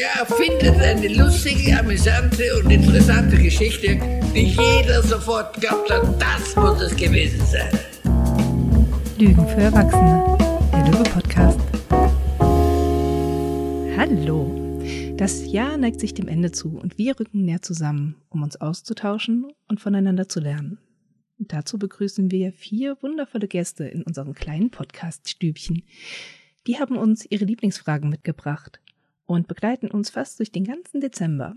Der erfindet eine lustige, amüsante und interessante Geschichte, die jeder sofort glaubt hat, das muss es gewesen sein. Lügen für Erwachsene, der Löwe-Podcast. Hallo. Das Jahr neigt sich dem Ende zu und wir rücken näher zusammen, um uns auszutauschen und voneinander zu lernen. Und dazu begrüßen wir vier wundervolle Gäste in unserem kleinen Podcast-Stübchen. Die haben uns ihre Lieblingsfragen mitgebracht und begleiten uns fast durch den ganzen Dezember.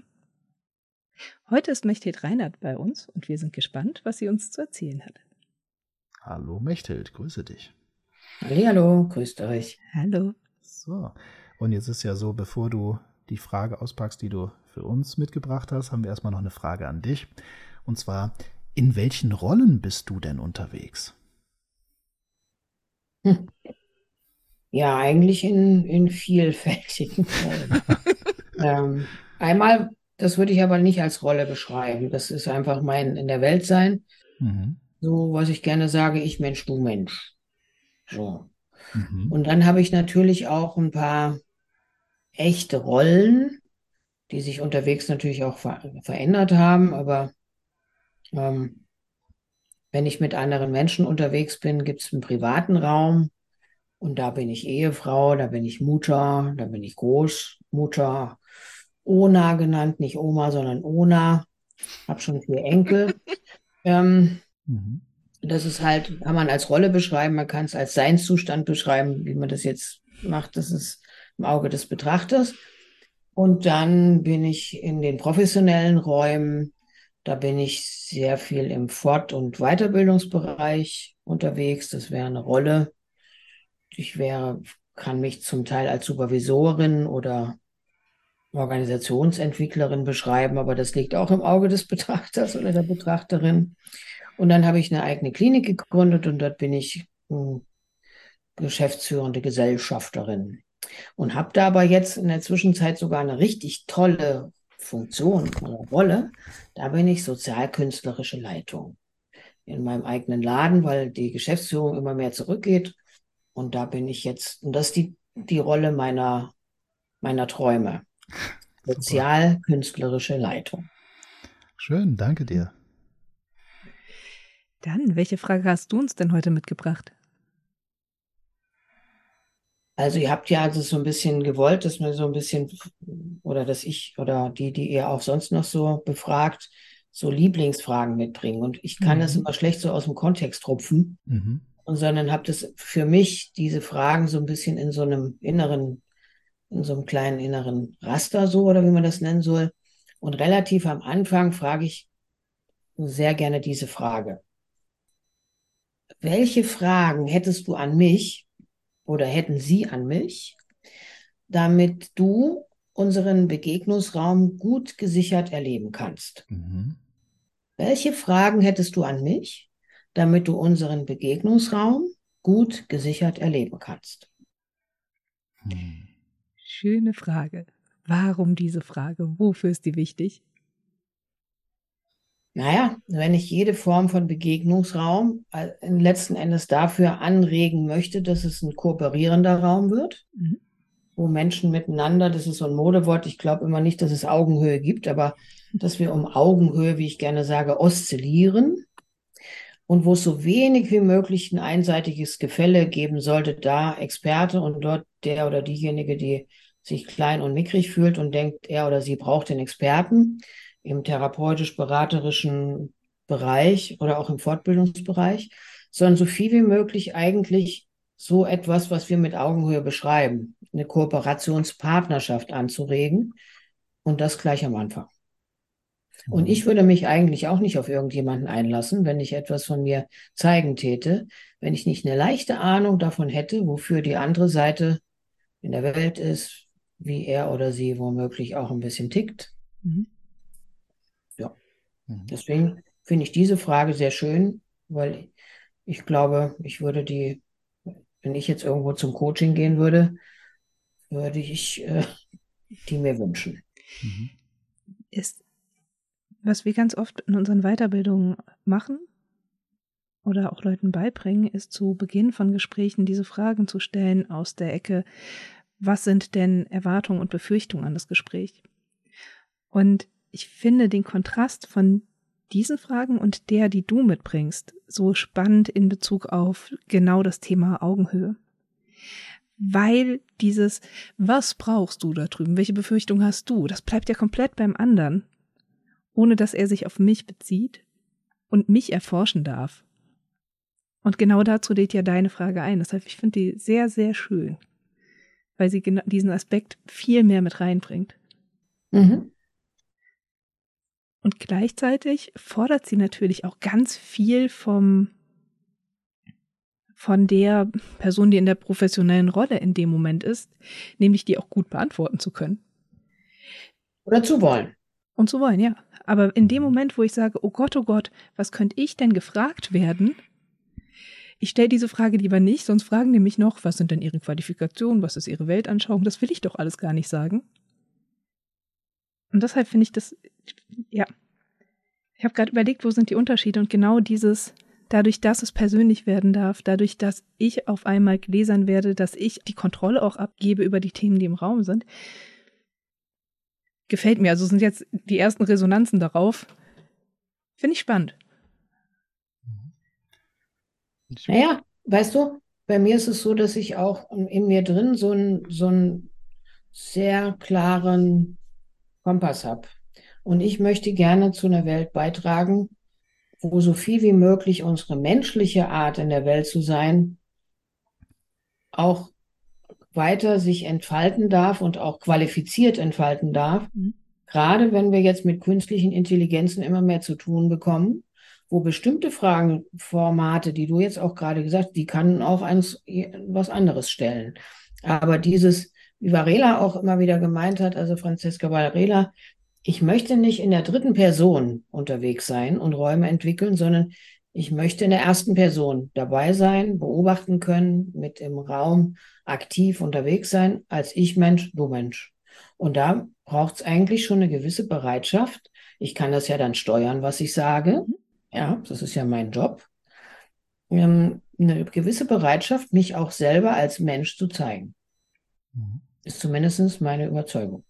Heute ist Mechthild Reinhardt bei uns und wir sind gespannt, was sie uns zu erzählen hat. Hallo Mechthild, grüße dich. Hallo, grüßt euch. Hallo. So, und jetzt ist ja so, bevor du die Frage auspackst, die du für uns mitgebracht hast, haben wir erstmal noch eine Frage an dich. Und zwar, in welchen Rollen bist du denn unterwegs? Hm. Ja, eigentlich in, in vielfältigen Rollen. ähm, einmal, das würde ich aber nicht als Rolle beschreiben. Das ist einfach mein in der Welt sein. Mhm. So, was ich gerne sage, ich Mensch, du Mensch. So. Mhm. Und dann habe ich natürlich auch ein paar echte Rollen, die sich unterwegs natürlich auch ver verändert haben. Aber ähm, wenn ich mit anderen Menschen unterwegs bin, gibt es einen privaten Raum und da bin ich Ehefrau, da bin ich Mutter, da bin ich Großmutter, Ona genannt, nicht Oma, sondern Ona. Hab schon vier Enkel. ähm, mhm. Das ist halt, kann man als Rolle beschreiben, man kann es als Seinszustand beschreiben, wie man das jetzt macht, das ist im Auge des Betrachters. Und dann bin ich in den professionellen Räumen, da bin ich sehr viel im Fort- und Weiterbildungsbereich unterwegs. Das wäre eine Rolle ich wäre, kann mich zum Teil als Supervisorin oder Organisationsentwicklerin beschreiben, aber das liegt auch im Auge des Betrachters oder der Betrachterin. Und dann habe ich eine eigene Klinik gegründet und dort bin ich hm, geschäftsführende Gesellschafterin und habe da aber jetzt in der Zwischenzeit sogar eine richtig tolle Funktion oder Rolle. Da bin ich sozialkünstlerische Leitung in meinem eigenen Laden, weil die Geschäftsführung immer mehr zurückgeht und da bin ich jetzt, und das ist die, die Rolle meiner, meiner Träume. Sozial-künstlerische Leitung. Schön, danke dir. Dann, welche Frage hast du uns denn heute mitgebracht? Also ihr habt ja also so ein bisschen gewollt, dass wir so ein bisschen, oder dass ich oder die, die ihr auch sonst noch so befragt, so Lieblingsfragen mitbringen. Und ich kann mhm. das immer schlecht so aus dem Kontext rupfen. Mhm sondern habe das für mich diese Fragen so ein bisschen in so einem inneren, in so einem kleinen inneren Raster so oder wie man das nennen soll. Und relativ am Anfang frage ich sehr gerne diese Frage. Welche Fragen hättest du an mich oder hätten Sie an mich, damit du unseren Begegnungsraum gut gesichert erleben kannst? Mhm. Welche Fragen hättest du an mich, damit du unseren Begegnungsraum gut gesichert erleben kannst? Hm. Schöne Frage. Warum diese Frage? Wofür ist die wichtig? Naja, wenn ich jede Form von Begegnungsraum äh, letzten Endes dafür anregen möchte, dass es ein kooperierender Raum wird, mhm. wo Menschen miteinander, das ist so ein Modewort, ich glaube immer nicht, dass es Augenhöhe gibt, aber dass wir um Augenhöhe, wie ich gerne sage, oszillieren und wo es so wenig wie möglich ein einseitiges Gefälle geben sollte, da Experte und dort der oder diejenige, die sich klein und mickrig fühlt und denkt, er oder sie braucht den Experten im therapeutisch-beraterischen Bereich oder auch im Fortbildungsbereich, sondern so viel wie möglich eigentlich so etwas, was wir mit Augenhöhe beschreiben, eine Kooperationspartnerschaft anzuregen und das gleich am Anfang. Und ich würde mich eigentlich auch nicht auf irgendjemanden einlassen, wenn ich etwas von mir zeigen täte, wenn ich nicht eine leichte Ahnung davon hätte, wofür die andere Seite in der Welt ist, wie er oder sie womöglich auch ein bisschen tickt. Mhm. Ja. Mhm. Deswegen finde ich diese Frage sehr schön, weil ich glaube, ich würde die, wenn ich jetzt irgendwo zum Coaching gehen würde, würde ich äh, die mir wünschen. Mhm. Ist was wir ganz oft in unseren Weiterbildungen machen oder auch Leuten beibringen, ist zu Beginn von Gesprächen diese Fragen zu stellen aus der Ecke, was sind denn Erwartungen und Befürchtungen an das Gespräch? Und ich finde den Kontrast von diesen Fragen und der, die du mitbringst, so spannend in Bezug auf genau das Thema Augenhöhe. Weil dieses, was brauchst du da drüben? Welche Befürchtung hast du? Das bleibt ja komplett beim anderen, ohne dass er sich auf mich bezieht und mich erforschen darf. Und genau dazu lädt ja deine Frage ein. Deshalb, ich finde die sehr, sehr schön, weil sie diesen Aspekt viel mehr mit reinbringt. Mhm. Und gleichzeitig fordert sie natürlich auch ganz viel vom, von der Person, die in der professionellen Rolle in dem Moment ist, nämlich die auch gut beantworten zu können. Oder zu wollen. Und zu wollen, ja. Aber in dem Moment, wo ich sage, oh Gott, oh Gott, was könnte ich denn gefragt werden? Ich stelle diese Frage lieber nicht, sonst fragen die mich noch, was sind denn ihre Qualifikationen, was ist ihre Weltanschauung? Das will ich doch alles gar nicht sagen. Und deshalb finde ich das, ja. Ich habe gerade überlegt, wo sind die Unterschiede und genau dieses, dadurch, dass es persönlich werden darf, dadurch, dass ich auf einmal gläsern werde, dass ich die Kontrolle auch abgebe über die Themen, die im Raum sind, gefällt mir. Also sind jetzt die ersten Resonanzen darauf. Finde ich spannend. Naja, weißt du, bei mir ist es so, dass ich auch in mir drin so einen, so einen sehr klaren Kompass habe. Und ich möchte gerne zu einer Welt beitragen, wo so viel wie möglich unsere menschliche Art in der Welt zu sein auch weiter sich entfalten darf und auch qualifiziert entfalten darf. Mhm. Gerade wenn wir jetzt mit künstlichen Intelligenzen immer mehr zu tun bekommen, wo bestimmte Fragenformate, die du jetzt auch gerade gesagt, die kann auch eins, was anderes stellen. Aber dieses wie Varela auch immer wieder gemeint hat, also Franziska Varela, ich möchte nicht in der dritten Person unterwegs sein und Räume entwickeln, sondern ich möchte in der ersten Person dabei sein, beobachten können, mit im Raum aktiv unterwegs sein, als ich Mensch, du Mensch. Und da braucht es eigentlich schon eine gewisse Bereitschaft. Ich kann das ja dann steuern, was ich sage. Ja, das ist ja mein Job. Ähm, eine gewisse Bereitschaft, mich auch selber als Mensch zu zeigen. Mhm. Ist zumindest meine Überzeugung.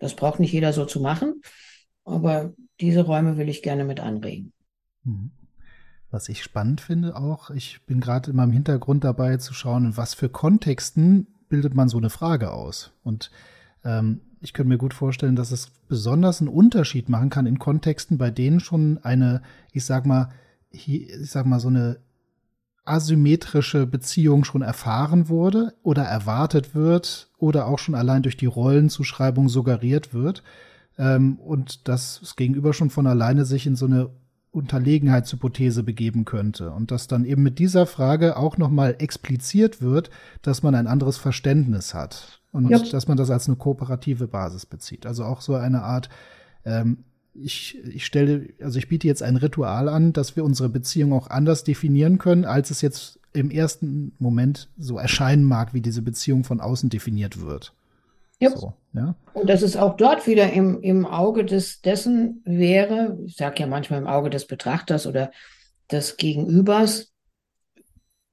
Das braucht nicht jeder so zu machen, aber diese Räume will ich gerne mit anregen. Mhm. Was ich spannend finde auch, ich bin gerade in meinem Hintergrund dabei zu schauen, in was für Kontexten bildet man so eine Frage aus. Und ähm, ich könnte mir gut vorstellen, dass es besonders einen Unterschied machen kann in Kontexten, bei denen schon eine, ich sag mal, ich sag mal, so eine asymmetrische Beziehung schon erfahren wurde oder erwartet wird oder auch schon allein durch die Rollenzuschreibung suggeriert wird ähm, und dass das Gegenüber schon von alleine sich in so eine Unterlegenheitshypothese begeben könnte und dass dann eben mit dieser Frage auch nochmal expliziert wird, dass man ein anderes Verständnis hat und ja. dass man das als eine kooperative Basis bezieht. Also auch so eine Art ähm, ich, ich stelle, also ich biete jetzt ein Ritual an, dass wir unsere Beziehung auch anders definieren können, als es jetzt im ersten Moment so erscheinen mag, wie diese Beziehung von außen definiert wird. So, ja. Und dass es auch dort wieder im, im Auge des, dessen wäre, ich sage ja manchmal im Auge des Betrachters oder des Gegenübers,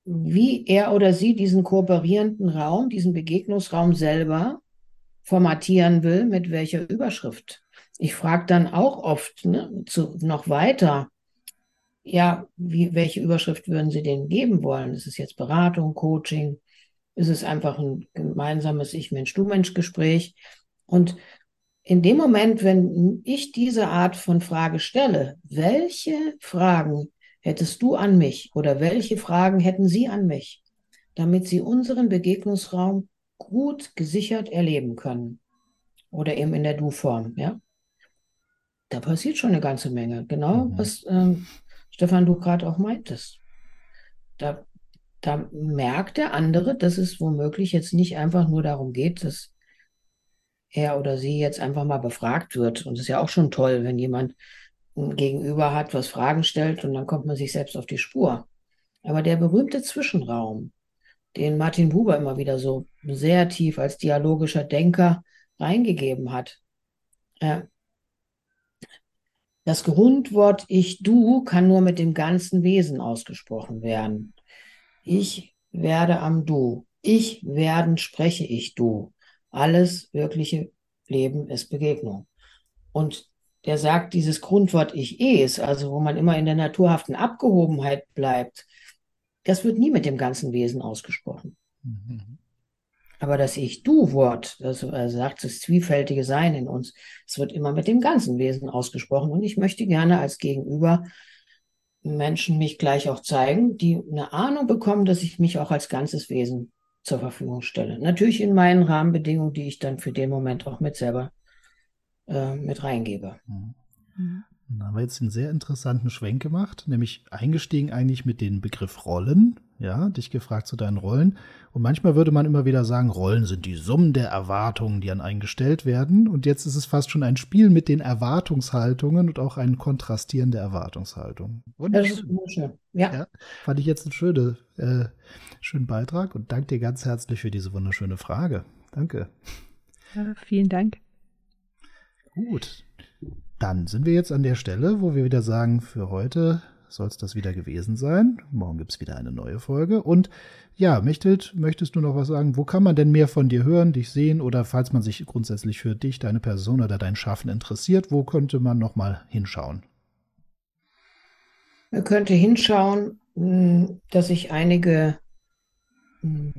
wie er oder sie diesen kooperierenden Raum, diesen Begegnungsraum selber formatieren will, mit welcher Überschrift ich frage dann auch oft ne, zu, noch weiter, ja, wie, welche Überschrift würden Sie denn geben wollen? Ist es jetzt Beratung, Coaching? Ist es einfach ein gemeinsames Ich-Mensch-Du-Mensch-Gespräch? Und in dem Moment, wenn ich diese Art von Frage stelle, welche Fragen hättest du an mich oder welche Fragen hätten Sie an mich, damit Sie unseren Begegnungsraum gut gesichert erleben können? Oder eben in der Du-Form, ja? da passiert schon eine ganze Menge. Genau, mhm. was ähm, Stefan, du gerade auch meintest. Da, da merkt der andere, dass es womöglich jetzt nicht einfach nur darum geht, dass er oder sie jetzt einfach mal befragt wird. Und es ist ja auch schon toll, wenn jemand ein Gegenüber hat, was Fragen stellt und dann kommt man sich selbst auf die Spur. Aber der berühmte Zwischenraum, den Martin Buber immer wieder so sehr tief als dialogischer Denker reingegeben hat, äh, das Grundwort ich, du kann nur mit dem ganzen Wesen ausgesprochen werden. Ich werde am Du. Ich werden spreche ich du. Alles wirkliche Leben ist Begegnung. Und der sagt, dieses Grundwort ich es, also wo man immer in der naturhaften Abgehobenheit bleibt, das wird nie mit dem ganzen Wesen ausgesprochen. Mhm. Aber das Ich-Du-Wort, das er sagt, das zwiefältige Sein in uns, es wird immer mit dem ganzen Wesen ausgesprochen. Und ich möchte gerne als Gegenüber Menschen mich gleich auch zeigen, die eine Ahnung bekommen, dass ich mich auch als ganzes Wesen zur Verfügung stelle. Natürlich in meinen Rahmenbedingungen, die ich dann für den Moment auch mit selber äh, mit reingebe. Mhm. Mhm. Da haben wir jetzt einen sehr interessanten Schwenk gemacht, nämlich eingestiegen eigentlich mit dem Begriff Rollen, ja, dich gefragt zu deinen Rollen. Und manchmal würde man immer wieder sagen, Rollen sind die Summen der Erwartungen, die an einen gestellt werden. Und jetzt ist es fast schon ein Spiel mit den Erwartungshaltungen und auch ein Kontrastieren der Erwartungshaltung. Wunderschön. Ja. ja. Fand ich jetzt einen schönen, äh, schönen Beitrag und danke dir ganz herzlich für diese wunderschöne Frage. Danke. Ja, vielen Dank. Gut. Dann sind wir jetzt an der Stelle, wo wir wieder sagen, für heute soll es das wieder gewesen sein. Morgen gibt es wieder eine neue Folge. Und ja, Mechthild, möchtest du noch was sagen? Wo kann man denn mehr von dir hören, dich sehen oder falls man sich grundsätzlich für dich, deine Person oder dein Schaffen interessiert, wo könnte man noch mal hinschauen? Man könnte hinschauen, hm, dass ich einige hm,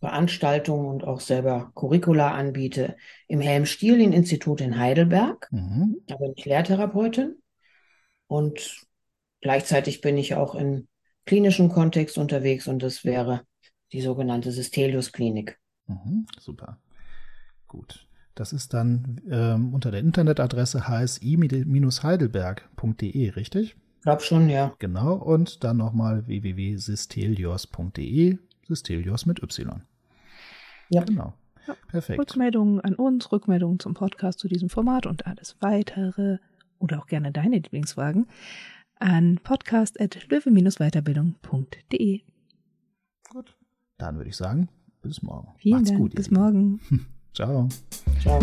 Veranstaltungen und auch selber Curricula anbiete im Helm-Stielin-Institut in Heidelberg. Mhm. Da bin ich Lehrtherapeutin und Gleichzeitig bin ich auch im klinischen Kontext unterwegs und das wäre die sogenannte Systelius-Klinik. Mhm, super. Gut. Das ist dann ähm, unter der Internetadresse hsi-heidelberg.de, richtig? Ich glaube schon, ja. Genau. Und dann nochmal www.systelios.de. Systelios mit Y. Ja. Genau. Ja. Perfekt. Rückmeldungen an uns, Rückmeldungen zum Podcast zu diesem Format und alles weitere oder auch gerne deine Lieblingsfragen an podcast.löwe-weiterbildung.de. Gut, dann würde ich sagen, bis morgen. Vielen Macht's Dank, gut. Bis morgen. Ciao. Ciao.